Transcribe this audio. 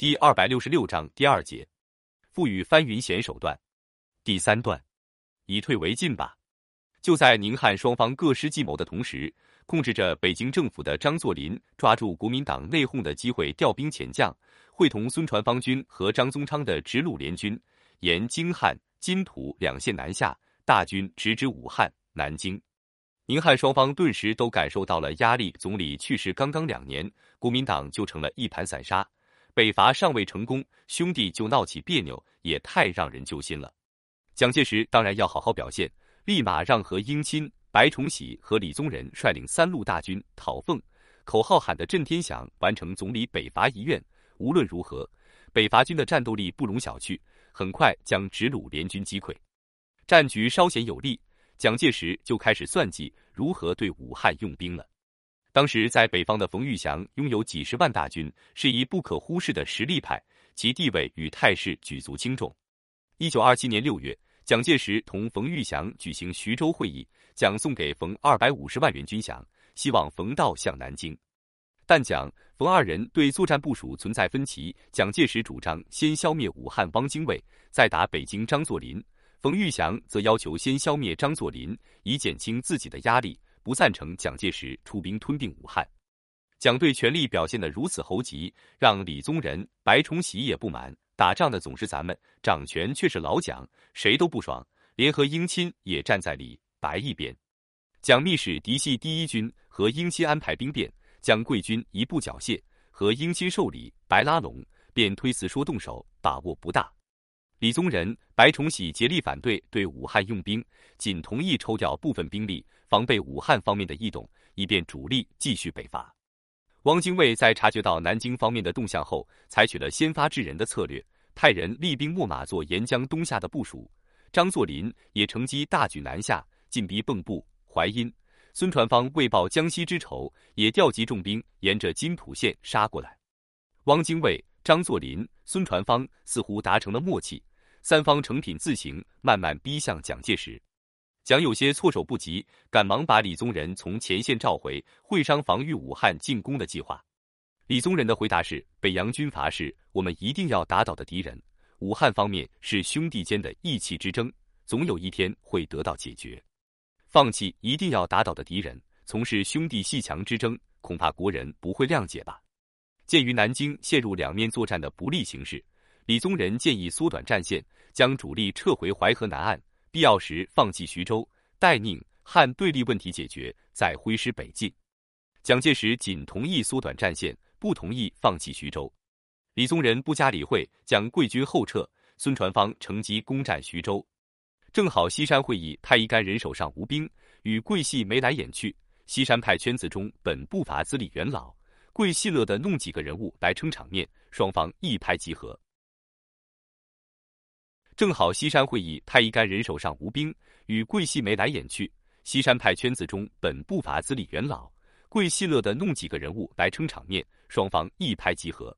第二百六十六章第二节，赋予翻云险手段。第三段，以退为进吧。就在宁汉双方各施计谋的同时，控制着北京政府的张作霖抓住国民党内讧的机会，调兵遣将，会同孙传芳军和张宗昌的直鲁联军，沿京汉、津土两线南下，大军直指武汉、南京。宁汉双方顿时都感受到了压力。总理去世刚刚两年，国民党就成了一盘散沙，北伐尚未成功，兄弟就闹起别扭，也太让人揪心了。蒋介石当然要好好表现，立马让何应钦、白崇禧和李宗仁率领三路大军讨奉，口号喊得震天响，完成总理北伐遗愿。无论如何，北伐军的战斗力不容小觑，很快将直鲁联军击溃，战局稍显有利。蒋介石就开始算计如何对武汉用兵了。当时在北方的冯玉祥拥有几十万大军，是一不可忽视的实力派，其地位与态势举足轻重。一九二七年六月，蒋介石同冯玉祥举行徐州会议，蒋送给冯二百五十万元军饷，希望冯道向南京。但蒋、冯二人对作战部署存在分歧，蒋介石主张先消灭武汉汪精卫，再打北京张作霖。冯玉祥则要求先消灭张作霖，以减轻自己的压力，不赞成蒋介石出兵吞并武汉。蒋对权力表现得如此猴急，让李宗仁、白崇禧也不满。打仗的总是咱们，掌权却是老蒋，谁都不爽。联合英亲也站在李白一边。蒋密使嫡系第一军和英亲安排兵变，将贵军一步缴械，和英亲受理，白拉拢，便推辞说动手，把握不大。李宗仁、白崇禧竭力反对对武汉用兵，仅同意抽调部分兵力防备武汉方面的异动，以便主力继续北伐。汪精卫在察觉到南京方面的动向后，采取了先发制人的策略，派人厉兵秣马做沿江东下的部署。张作霖也乘机大举南下，进逼蚌埠、淮阴。孙传芳为报江西之仇，也调集重兵沿着金浦线杀过来。汪精卫、张作霖、孙传芳似乎达成了默契。三方成品自行慢慢逼向蒋介石，蒋有些措手不及，赶忙把李宗仁从前线召回，会商防御武汉进攻的计划。李宗仁的回答是：北洋军阀是我们一定要打倒的敌人，武汉方面是兄弟间的义气之争，总有一天会得到解决。放弃一定要打倒的敌人，从事兄弟阋墙之争，恐怕国人不会谅解吧？鉴于南京陷入两面作战的不利形势。李宗仁建议缩短战线，将主力撤回淮河南岸，必要时放弃徐州，待宁汉对立问题解决，再挥师北进。蒋介石仅同意缩短战线，不同意放弃徐州。李宗仁不加理会，将贵军后撤。孙传芳乘机攻占徐州，正好西山会议太一干人手上无兵，与桂系眉来眼去。西山派圈子中本不乏资历元老，桂系乐的弄几个人物来撑场面，双方一拍即合。正好西山会议，太一干人手上无兵，与桂系眉来眼去。西山派圈子中本不乏资历元老，桂系乐得弄几个人物来撑场面，双方一拍即合。